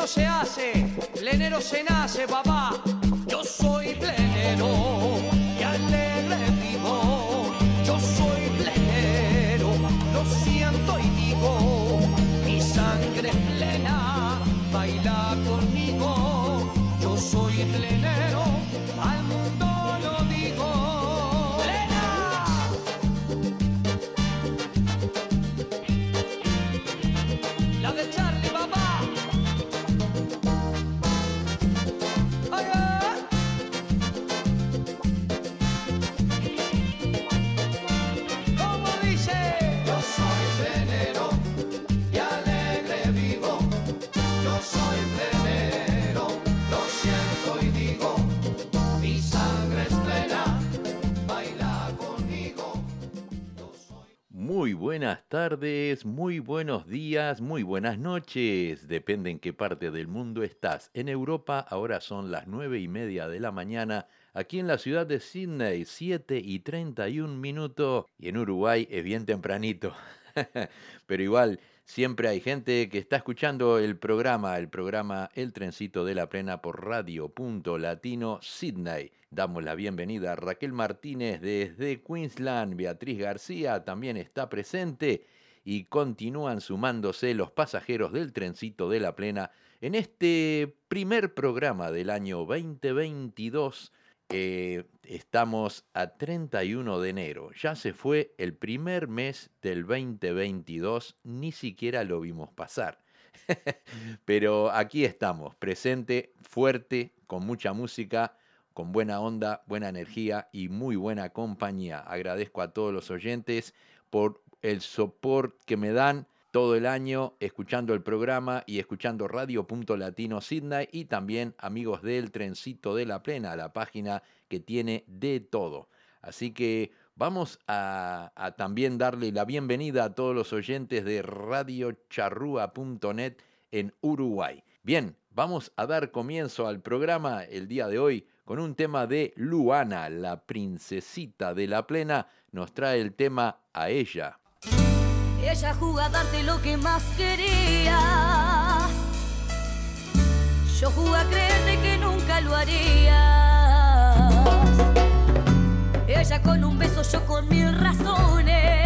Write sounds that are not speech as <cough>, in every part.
no se hace, el enero se nace, papá. Yo soy plenero Muy buenas tardes, muy buenos días, muy buenas noches. Depende en qué parte del mundo estás. En Europa ahora son las nueve y media de la mañana. Aquí en la ciudad de Sydney, 7 y 31 minutos. Y en Uruguay es bien tempranito. <laughs> Pero igual, siempre hay gente que está escuchando el programa, el programa El Trencito de la Plena por Radio Punto Latino Sydney. Damos la bienvenida a Raquel Martínez desde Queensland. Beatriz García también está presente y continúan sumándose los pasajeros del Trencito de la Plena en este primer programa del año 2022. Eh, estamos a 31 de enero. Ya se fue el primer mes del 2022, ni siquiera lo vimos pasar. <laughs> Pero aquí estamos, presente, fuerte, con mucha música, con buena onda, buena energía y muy buena compañía. Agradezco a todos los oyentes por el soporte que me dan todo el año escuchando el programa y escuchando Radio Latino Sydney y también amigos del Trencito de la Plena, la página que tiene de todo. Así que vamos a, a también darle la bienvenida a todos los oyentes de radiocharrúa.net en Uruguay. Bien, vamos a dar comienzo al programa el día de hoy con un tema de Luana, la princesita de la plena, nos trae el tema a ella. Ella jugó a darte lo que más querías. Yo jugué a creerte que nunca lo harías. Ella con un beso, yo con mil razones.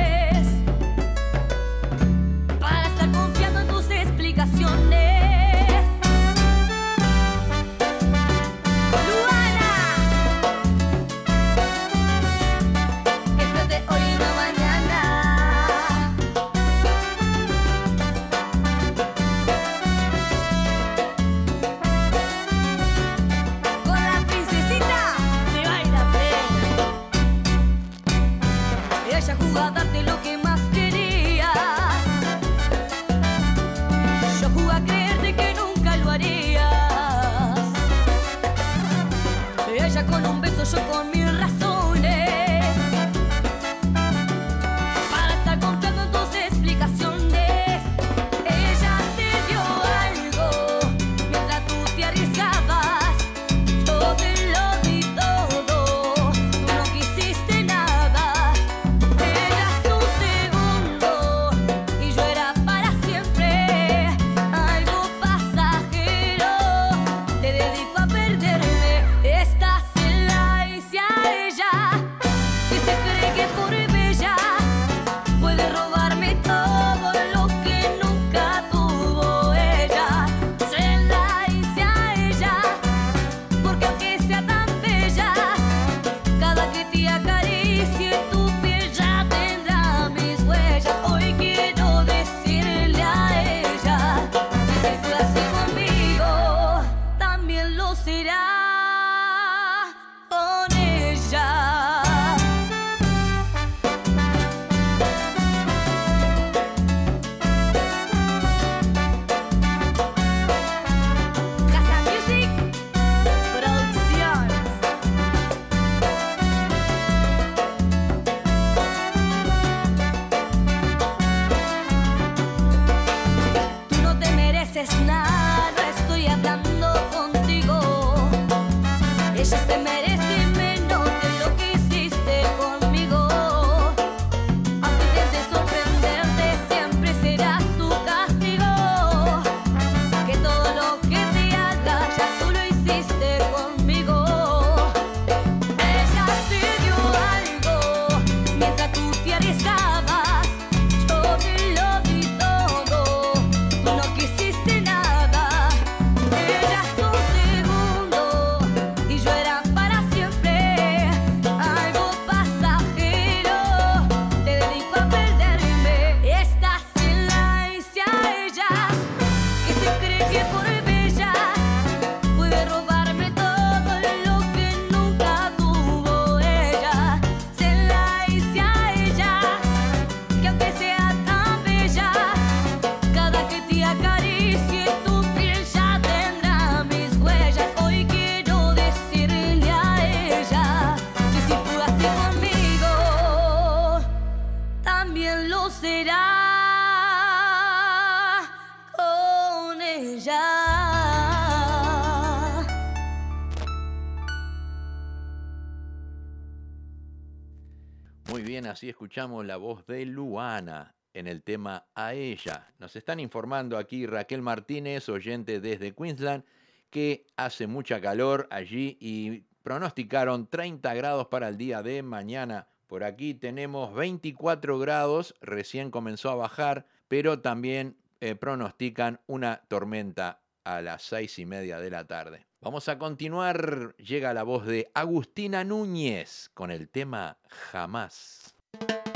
Así escuchamos la voz de Luana en el tema A ella. Nos están informando aquí Raquel Martínez, oyente desde Queensland, que hace mucha calor allí y pronosticaron 30 grados para el día de mañana. Por aquí tenemos 24 grados, recién comenzó a bajar, pero también eh, pronostican una tormenta a las seis y media de la tarde. Vamos a continuar. Llega la voz de Agustina Núñez con el tema Jamás. Thank you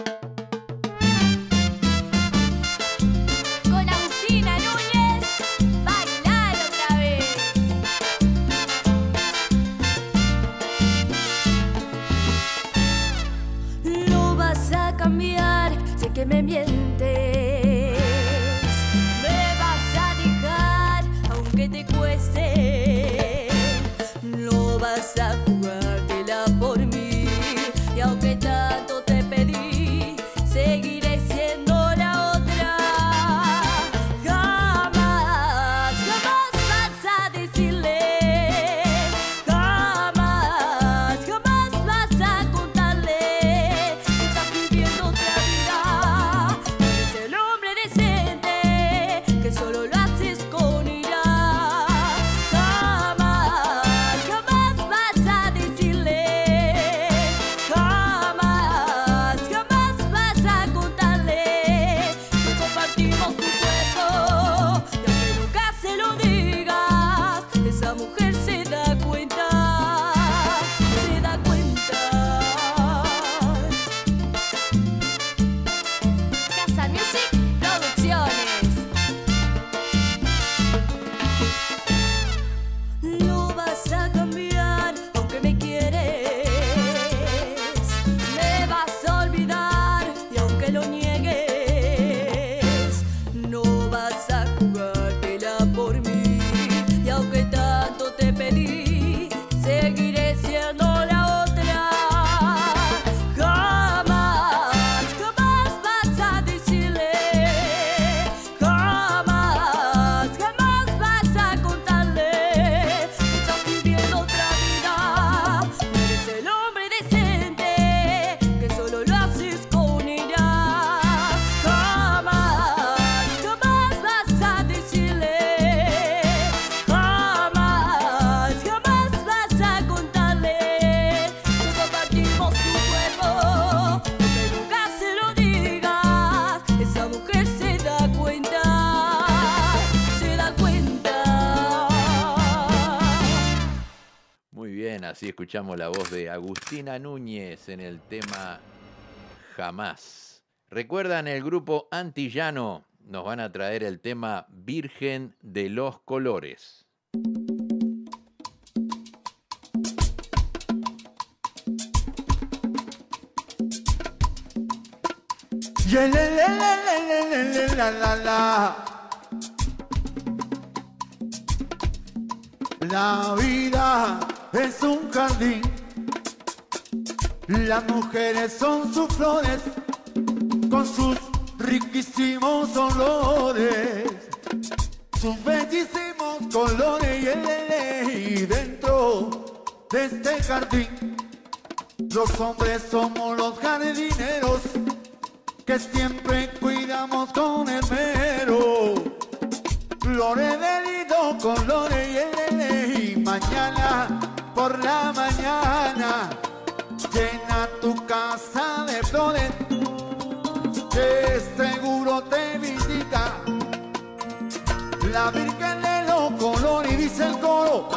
escuchamos la voz de Agustina Núñez en el tema Jamás. ¿Recuerdan el grupo Antillano? Nos van a traer el tema Virgen de los Colores. La vida es un jardín, las mujeres son sus flores con sus riquísimos olores, sus bellísimos colores yeah, la, la, y dentro de este jardín. Los hombres somos los jardineros que siempre cuidamos con esmero. Flores de lindo, colores y y mañana por la mañana llena tu casa de flores que seguro te visita. La Virgen de los colores dice el coro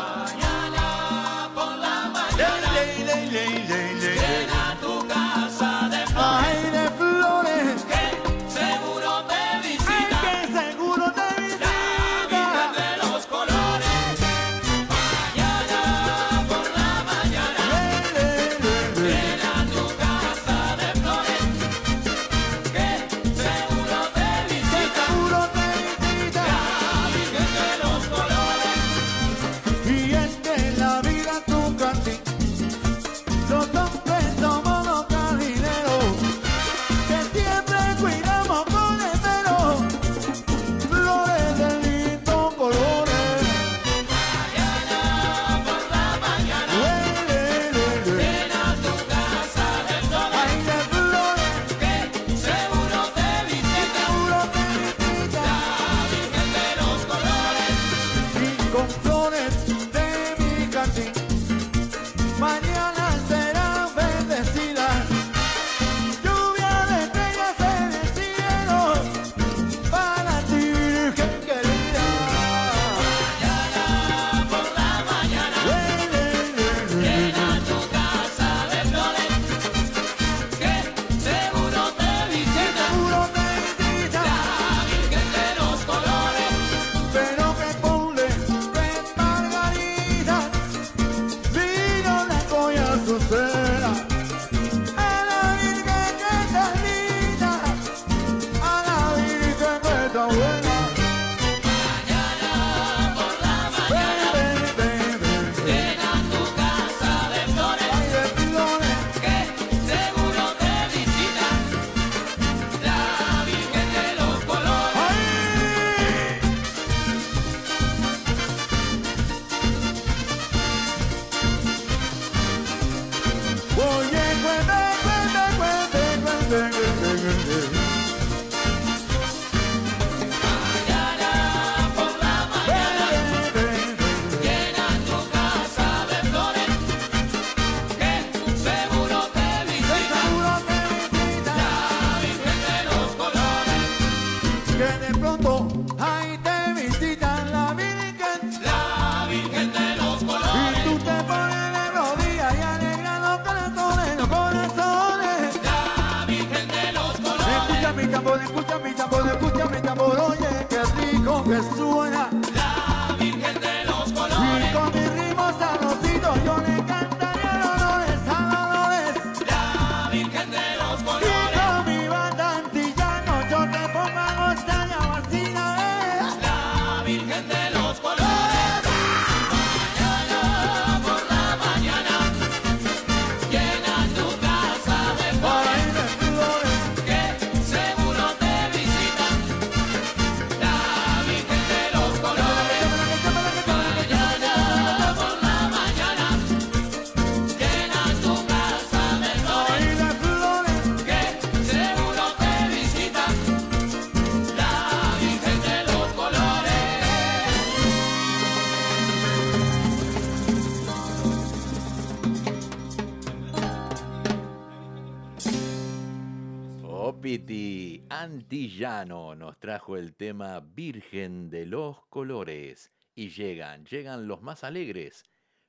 Llano nos trajo el tema Virgen de los Colores. Y llegan, llegan los más alegres,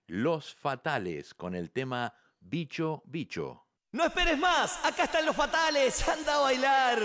los fatales, con el tema Bicho, Bicho. No esperes más, acá están los fatales, anda a bailar.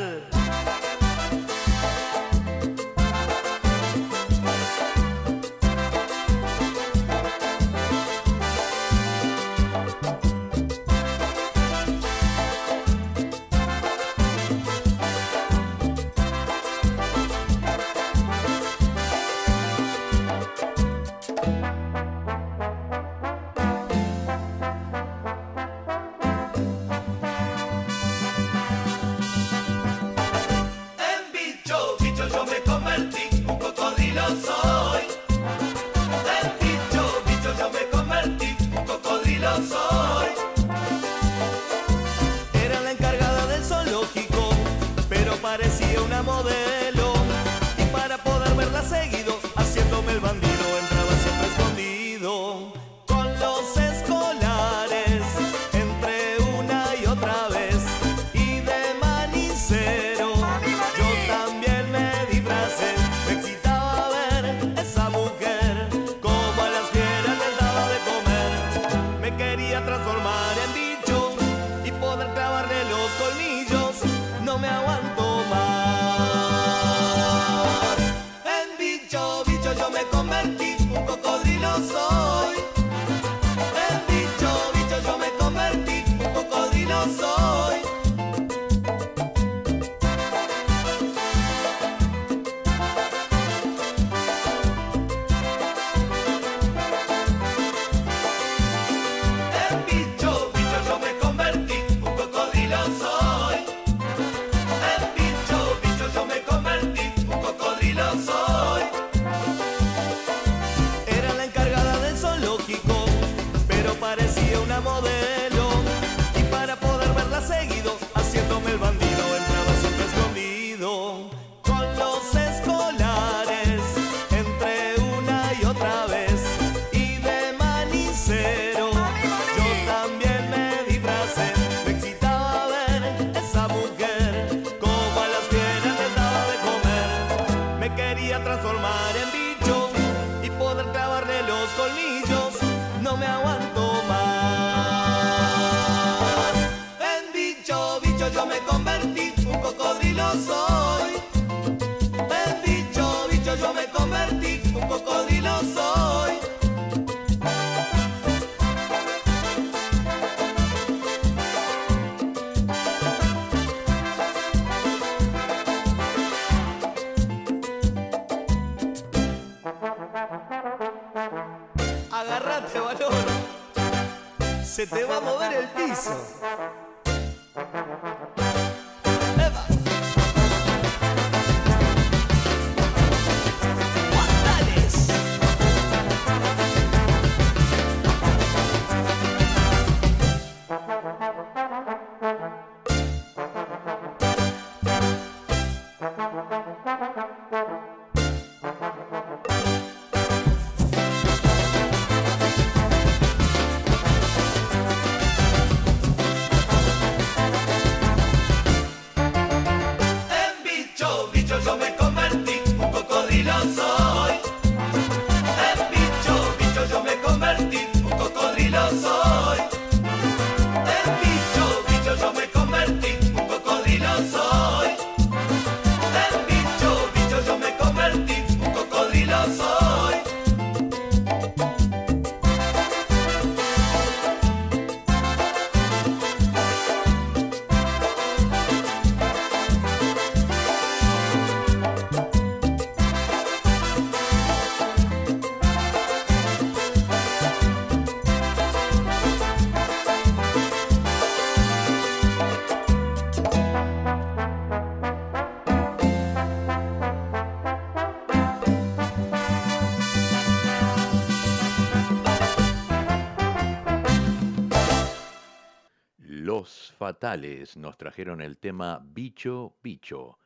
Nos trajeron el tema Bicho Bicho.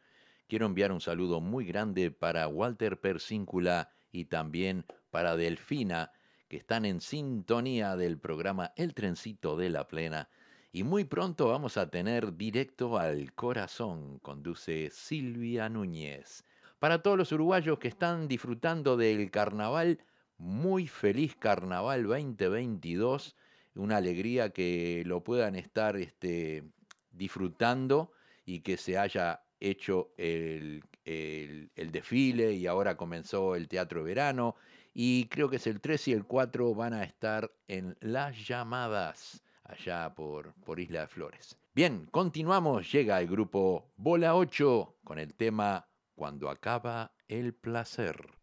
Quiero enviar un saludo muy grande para Walter Persíncula y también para Delfina, que están en sintonía del programa El Trencito de la Plena. Y muy pronto vamos a tener Directo al Corazón, conduce Silvia Núñez. Para todos los uruguayos que están disfrutando del carnaval, muy feliz carnaval 2022 una alegría que lo puedan estar este, disfrutando y que se haya hecho el, el, desfile y ahora comenzó el teatro de verano. Y creo que es el 3 y el 4 van a estar en Las Llamadas, allá por, por Isla de Flores. Bien, continuamos. Llega el grupo Bola 8 con el tema Cuando acaba el placer.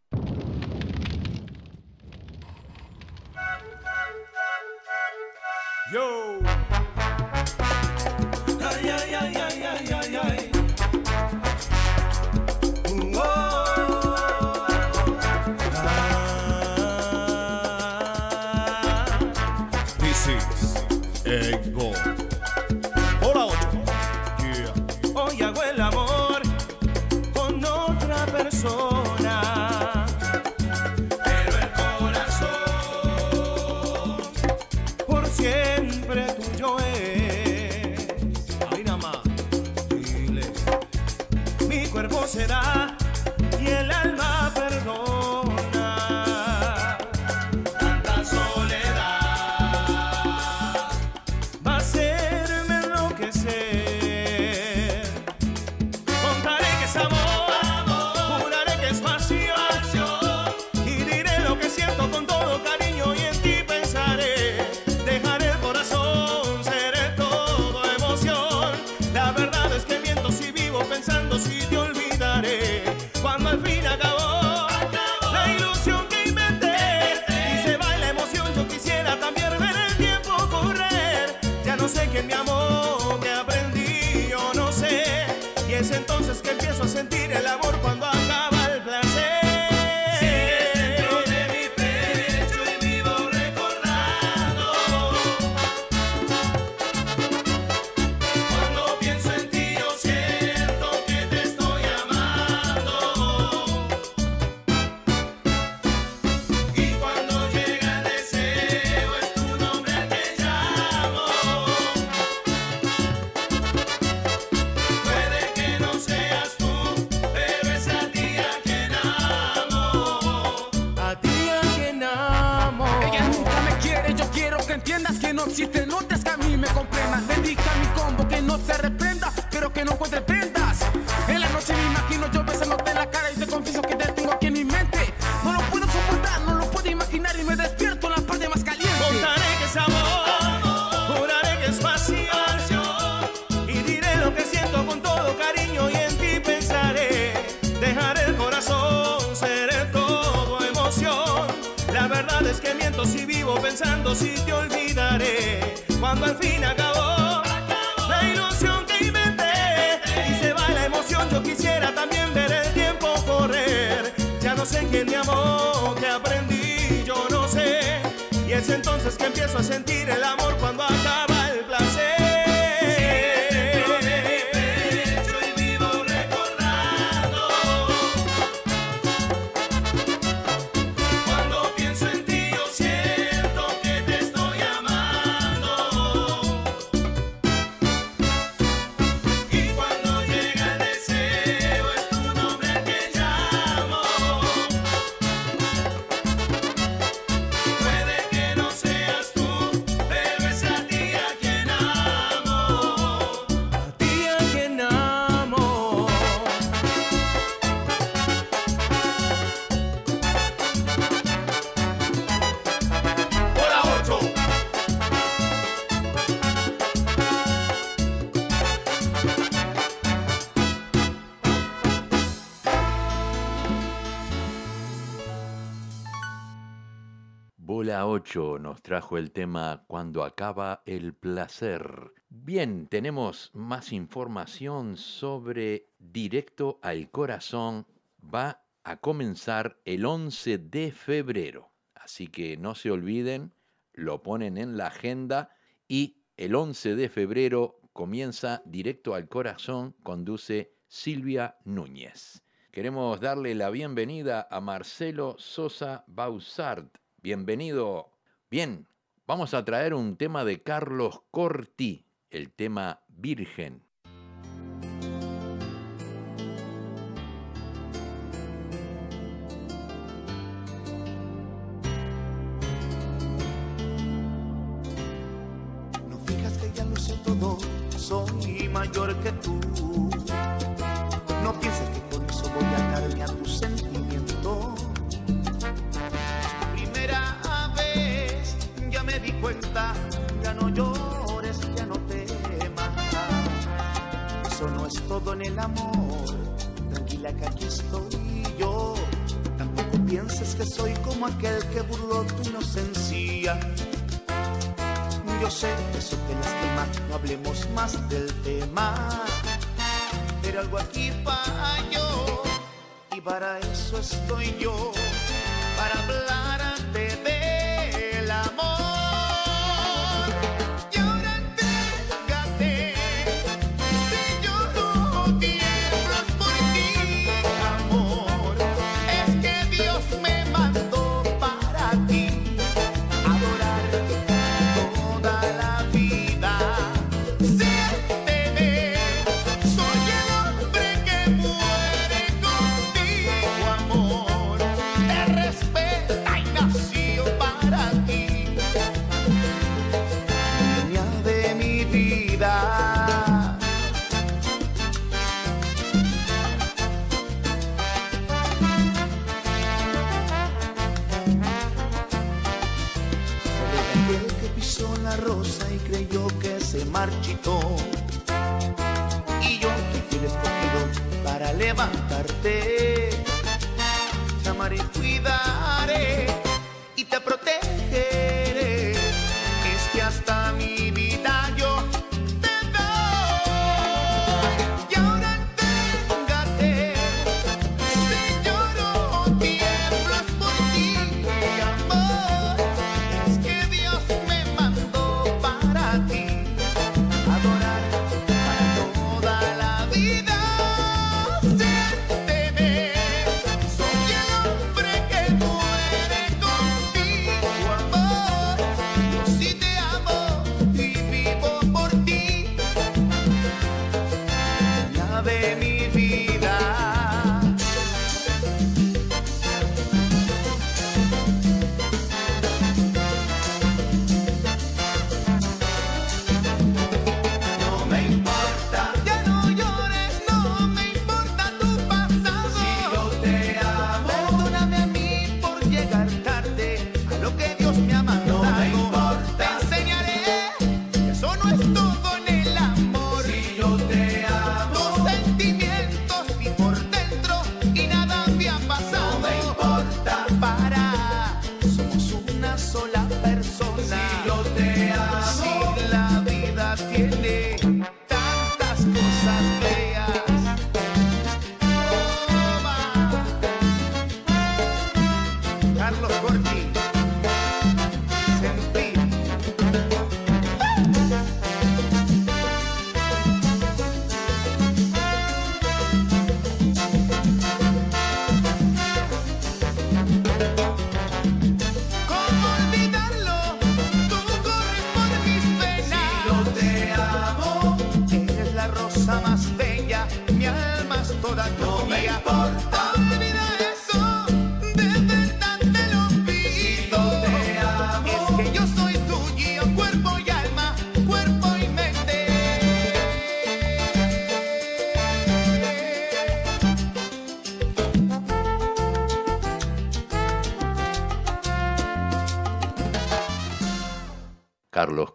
Yo! nos trajo el tema Cuando acaba el placer. Bien, tenemos más información sobre Directo al Corazón. Va a comenzar el 11 de febrero. Así que no se olviden, lo ponen en la agenda y el 11 de febrero comienza Directo al Corazón, conduce Silvia Núñez. Queremos darle la bienvenida a Marcelo Sosa Bausart, bienvenido. Bien, vamos a traer un tema de Carlos Corti, el tema Virgen. con el amor. Tranquila que aquí estoy yo. Tampoco pienses que soy como aquel que burló tu inocencia. Yo sé que eso te lastima, no hablemos más del tema. Pero algo aquí para yo, y para eso estoy yo, para hablar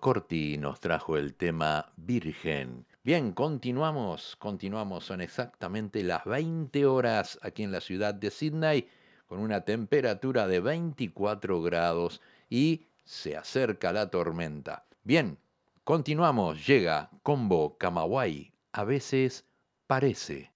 Corti nos trajo el tema Virgen. Bien, continuamos, continuamos, son exactamente las 20 horas aquí en la ciudad de Sydney, con una temperatura de 24 grados y se acerca la tormenta. Bien, continuamos, llega Combo Camawai, a veces parece.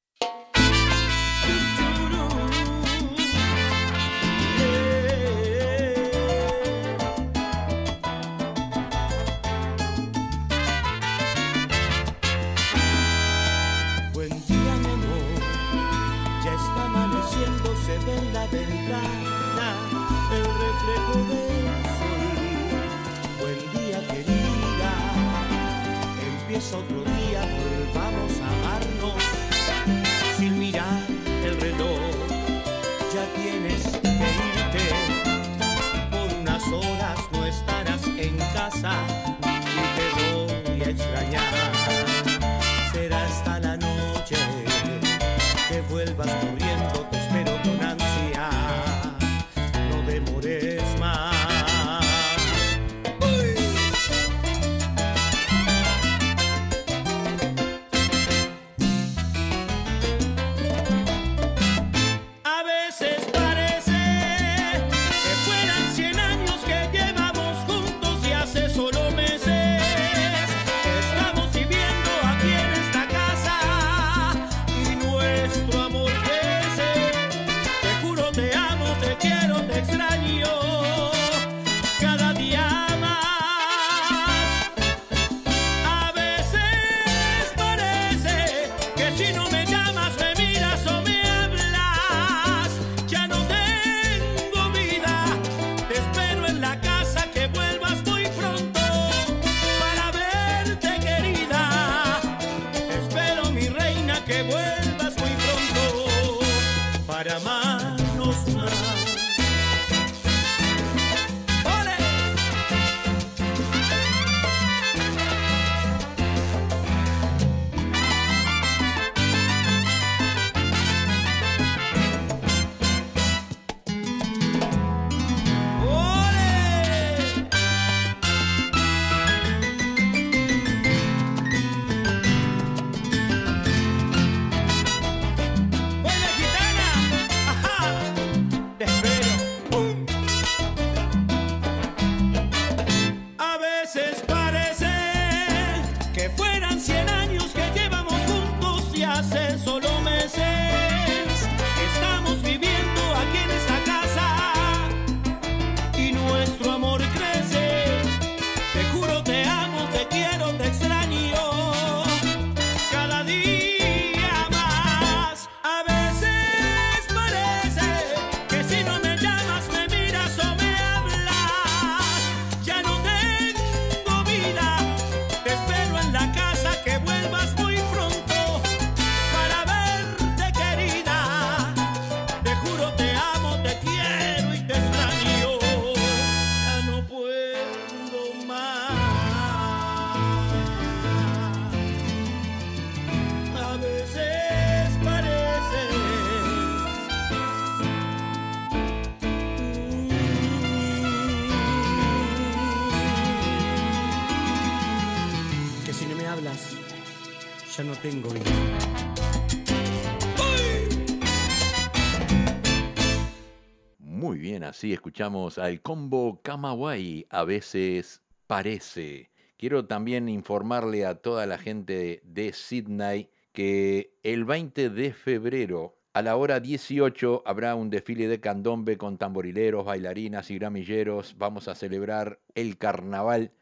Así escuchamos al combo Camaway, a veces parece. Quiero también informarle a toda la gente de Sydney que el 20 de febrero a la hora 18 habrá un desfile de candombe con tamborileros, bailarinas y gramilleros. Vamos a celebrar el carnaval,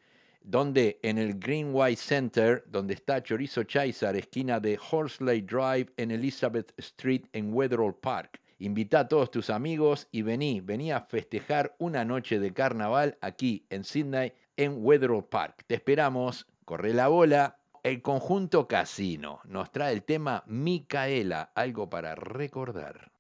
donde en el Greenway Center, donde está Chorizo Chaizar, esquina de Horsley Drive en Elizabeth Street en Wetherall Park. Invita a todos tus amigos y vení, vení a festejar una noche de carnaval aquí en Sydney, en Wetherill Park. Te esperamos, corre la bola. El conjunto casino nos trae el tema Micaela, algo para recordar.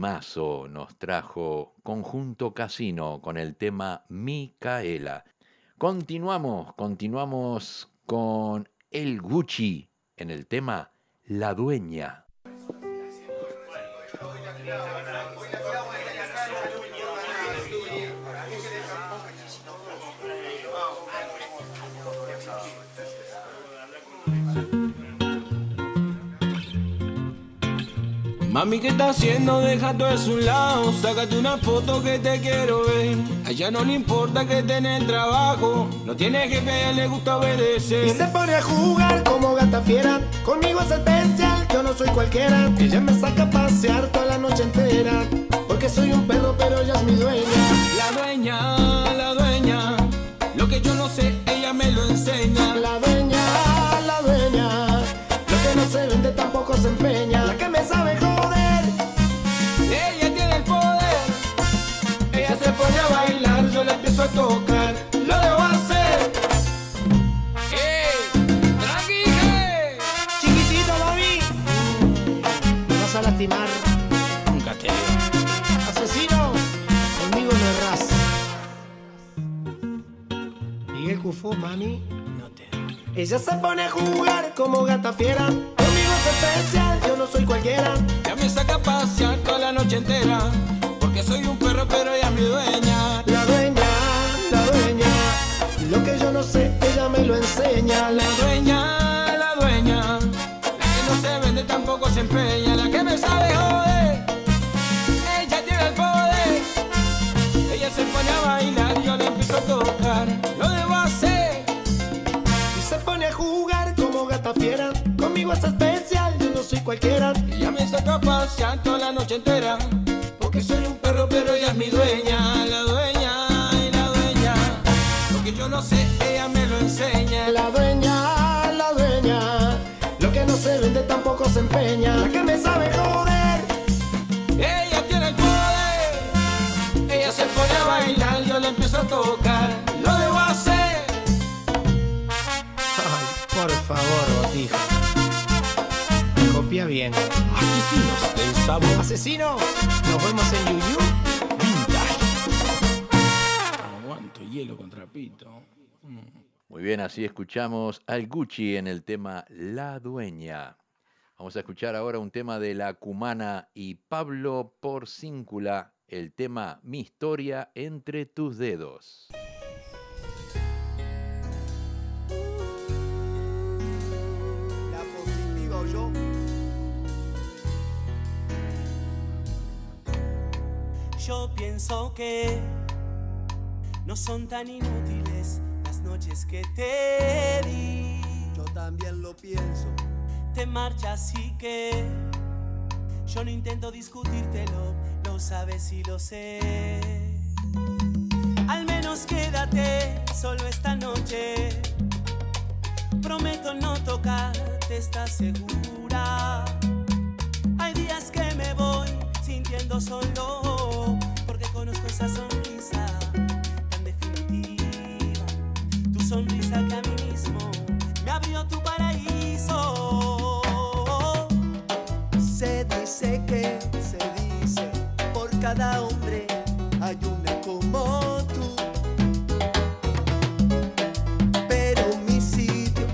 Temazo nos trajo Conjunto Casino con el tema Micaela. Continuamos, continuamos con el Gucci en el tema La Dueña. Mami, ¿qué estás haciendo? Deja todo eso a un lado. Sácate una foto que te quiero ver. A ella no le importa que esté en el trabajo. No tiene jefe, a ella le gusta obedecer. Y se pone a jugar como gata fiera. Conmigo es especial, yo no soy cualquiera. Ella me saca a pasear toda la noche entera. Porque soy un perro, pero ella es mi dueña. La dueña, la dueña. Mami. No te Ella se pone a jugar como gata fiera. Conmigo es especial, yo no soy cualquiera. Ya me saca a pasear toda la noche entera. Porque soy un perro, pero ella es mi dueña. La dueña, la dueña. Lo que yo no sé, ella me lo enseña. La dueña, Conmigo es especial, yo no soy cualquiera. Ya me saca a pasear toda la noche entera. Porque soy un perro, pero ella es mi dueña. La dueña, y la dueña. Lo que yo no sé, ella me lo enseña. La dueña, la dueña. Lo que no se vende tampoco se empeña. Asesino, nos vemos en Yuyu. Aguanto hielo con trapito. Muy bien, así escuchamos al Gucci en el tema La Dueña. Vamos a escuchar ahora un tema de la Cumana y Pablo Porcíncula, el tema Mi historia entre tus dedos. La positiva o yo. Yo pienso que no son tan inútiles las noches que te di. Yo también lo pienso. Te marchas y que yo no intento discutírtelo, lo sabes y lo sé. Al menos quédate solo esta noche. Prometo no tocarte, ¿estás segura? Hay días que me voy sintiendo solo sonrisa tan definitiva. Tu sonrisa que a mí mismo me abrió tu paraíso. Se dice que se dice por cada hombre hay una como tú. Pero mi sitio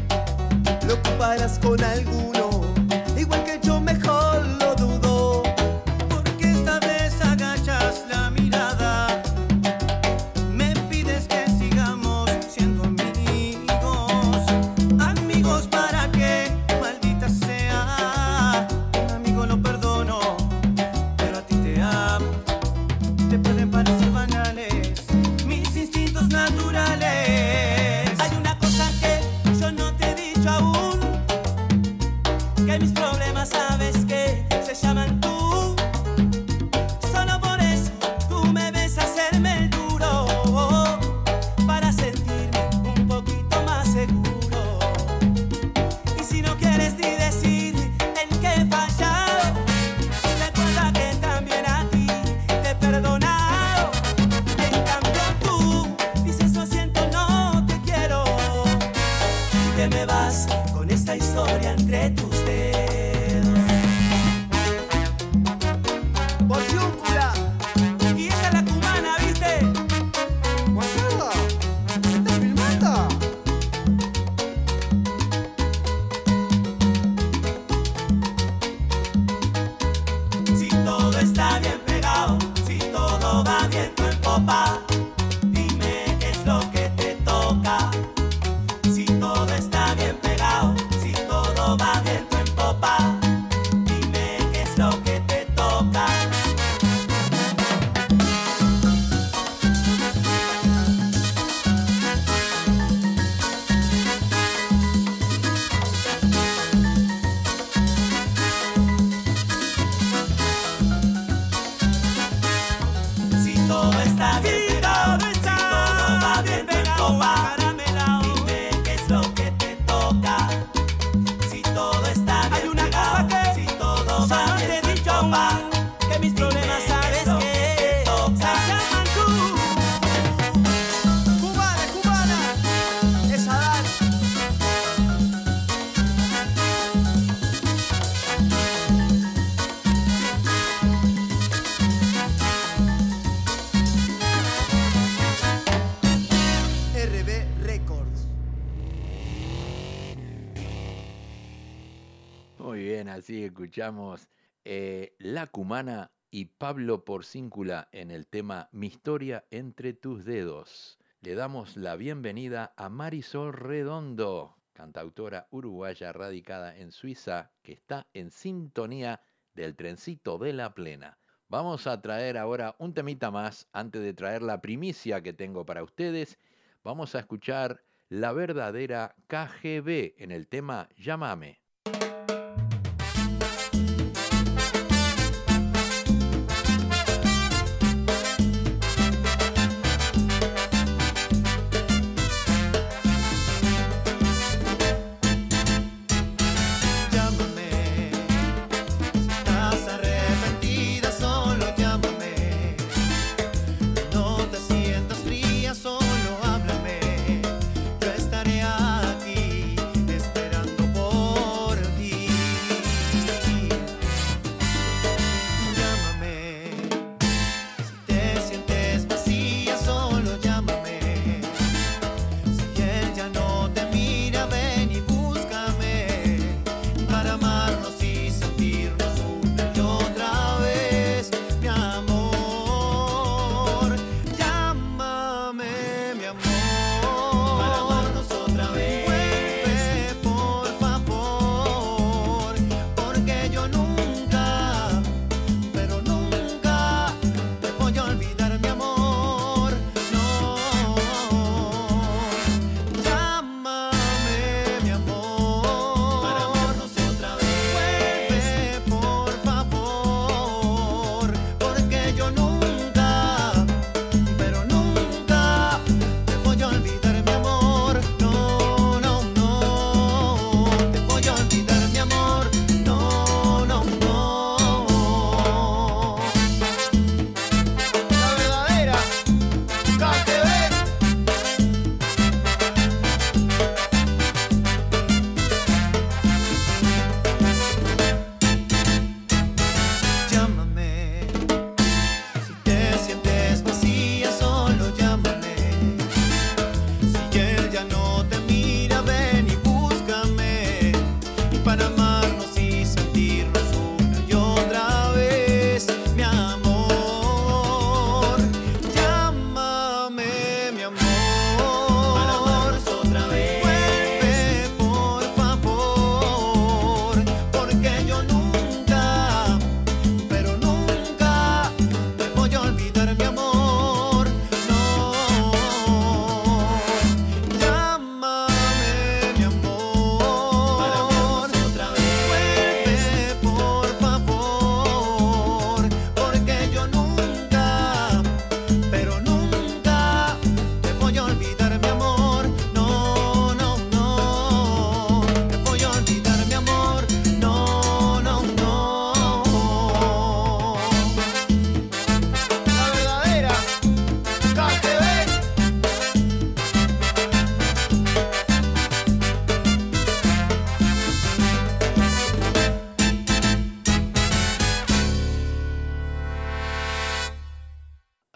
lo ocuparás con alguno, escuchamos eh, La Cumana y Pablo Porcíncula en el tema Mi historia entre tus dedos. Le damos la bienvenida a Marisol Redondo, cantautora uruguaya radicada en Suiza, que está en sintonía del trencito de la plena. Vamos a traer ahora un temita más antes de traer la primicia que tengo para ustedes. Vamos a escuchar la verdadera KGB en el tema Llámame.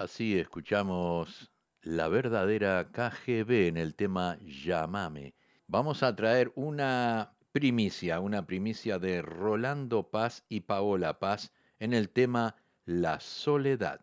Así escuchamos la verdadera KGB en el tema Llamame. Vamos a traer una primicia, una primicia de Rolando Paz y Paola Paz en el tema La Soledad.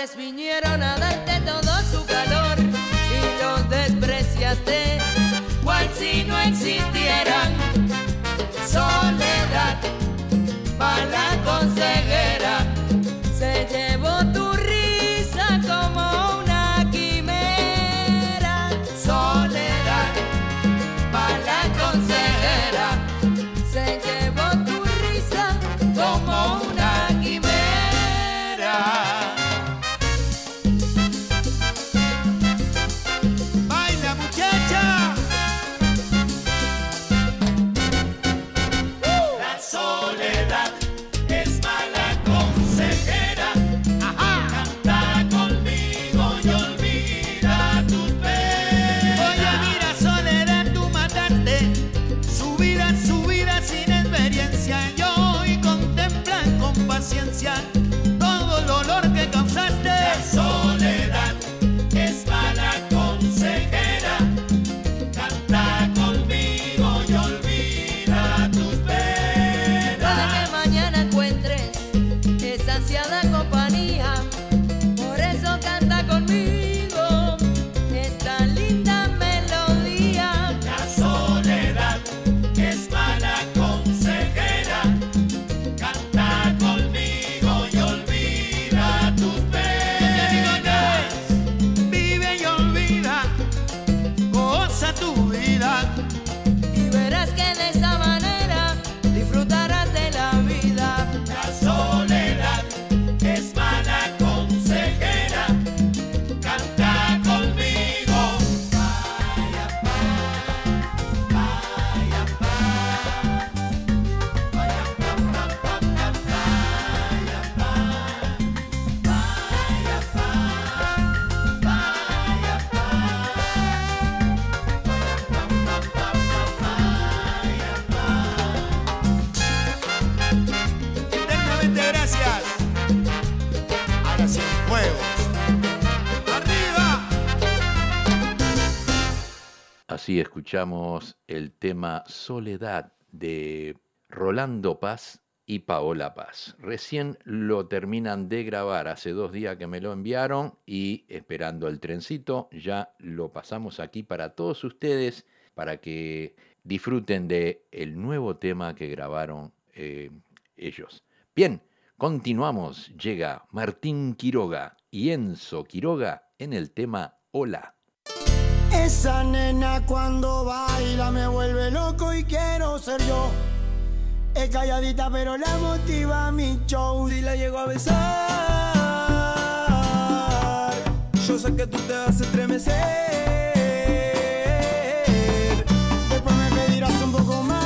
Muchos amores vinieron a darte todo su calor y los despreciaste, cual si no existieran. Soledad, mala consejera, escuchamos el tema Soledad de Rolando Paz y Paola Paz. Recién lo terminan de grabar, hace dos días que me lo enviaron y esperando el trencito ya lo pasamos aquí para todos ustedes para que disfruten de el nuevo tema que grabaron eh, ellos. Bien, continuamos. Llega Martín Quiroga y Enzo Quiroga en el tema Hola. Esa nena cuando baila me vuelve loco y quiero ser yo. Es calladita pero la motiva mi show. Si la llego a besar, yo sé que tú te vas a estremecer. Después me pedirás un poco más.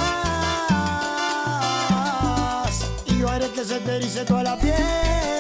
Y yo haré que se te erice toda la piel.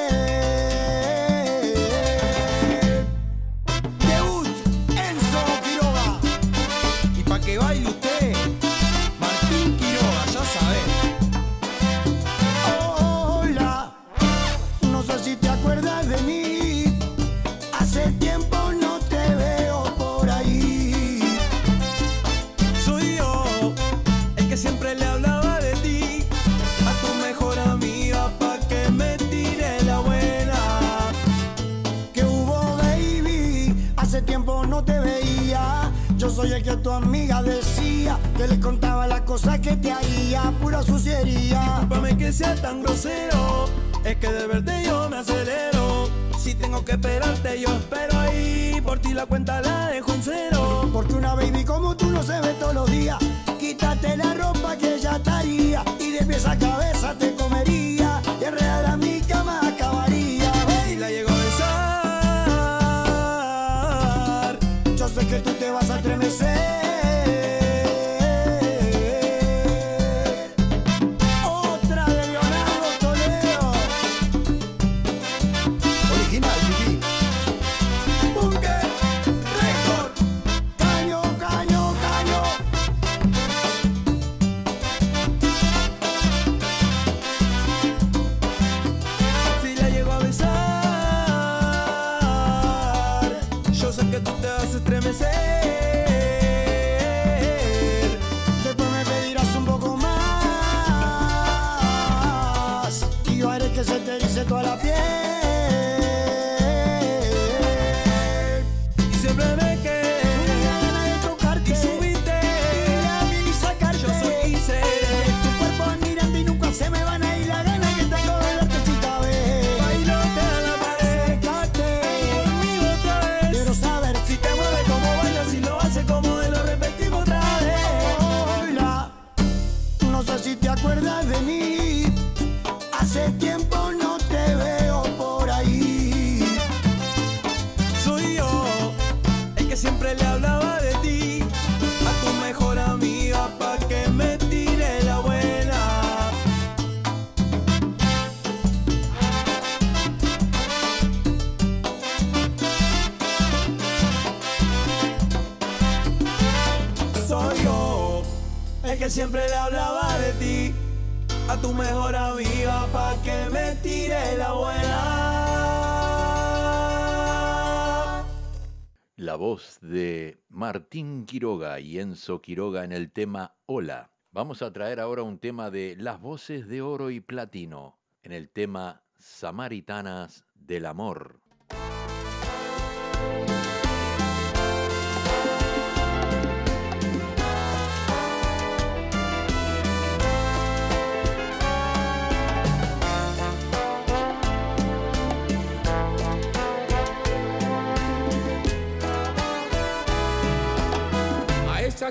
El que tu amiga decía que le contaba las cosas que te haría, pura suciería. Discúlpame que sea tan grosero, es que de verte yo me acelero. Si tengo que esperarte, yo espero ahí. Por ti la cuenta la dejo en cero. Porque una baby como tú no se ve todos los días. Quítate la ropa que ella estaría y de pies a cabeza te comería. Vas Quiroga en el tema Hola. Vamos a traer ahora un tema de las voces de oro y platino en el tema Samaritanas del Amor.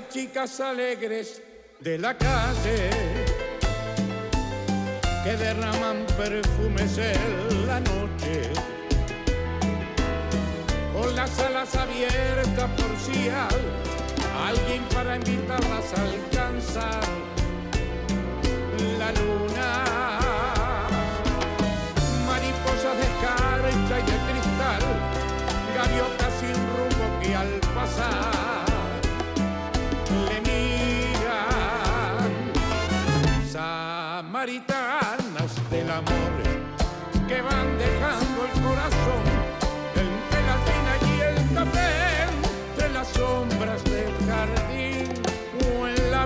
Chicas alegres de la calle que derraman perfumes en la noche con las alas abiertas por si alguien para invitarlas a alcanzar la luna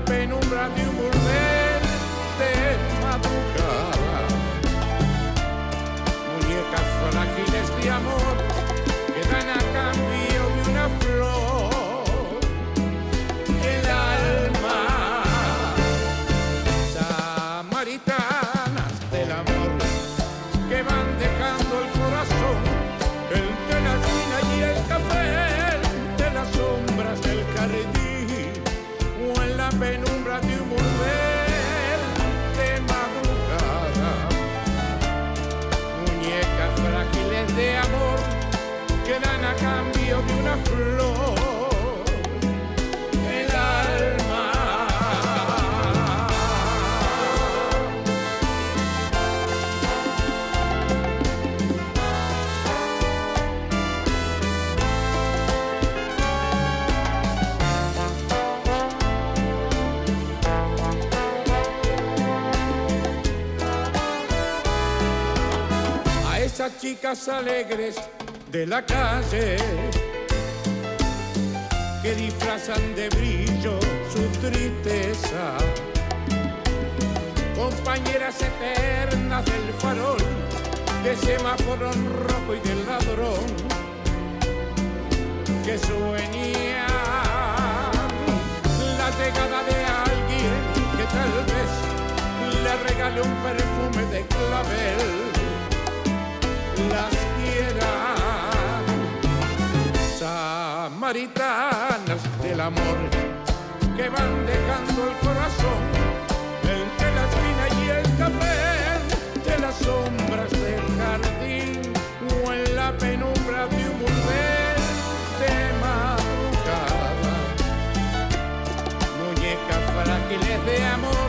penumbra de chicas alegres de la calle que disfrazan de brillo su tristeza. Compañeras eternas del farol, de semáforo rojo y del ladrón, que sueña la llegada de alguien que tal vez le regale un perfume de clavel las quiera. Samaritanas del amor que van dejando el corazón entre la espina y el café de las sombras del jardín o en la penumbra de un volver de madrugada. Muñecas frágiles de amor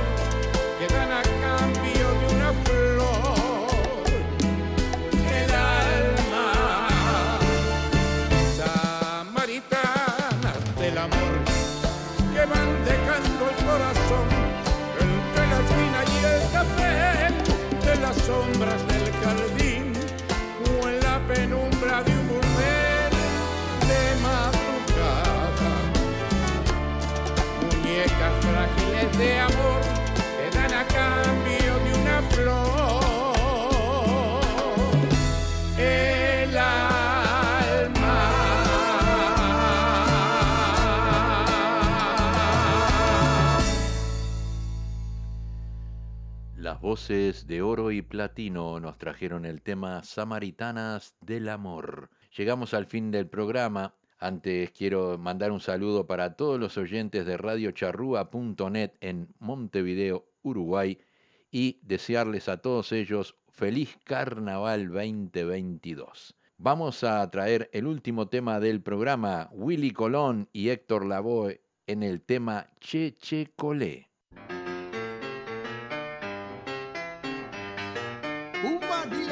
sombras del jardín o en la penumbra de un volver de madrugada. Muñecas frágiles de amor que dan a cambio de una flor voces de oro y platino nos trajeron el tema Samaritanas del Amor. Llegamos al fin del programa. Antes quiero mandar un saludo para todos los oyentes de radiocharrúa.net en Montevideo, Uruguay, y desearles a todos ellos feliz Carnaval 2022. Vamos a traer el último tema del programa, Willy Colón y Héctor Lavoe en el tema Che Che Colé.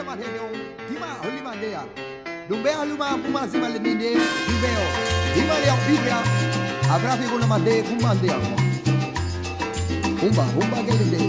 tamat helong tima hulima dia dumbe aluma kuma simale ninde bibeo himale ang bibia abrafi kuna mande kumande ako umba umba gelinde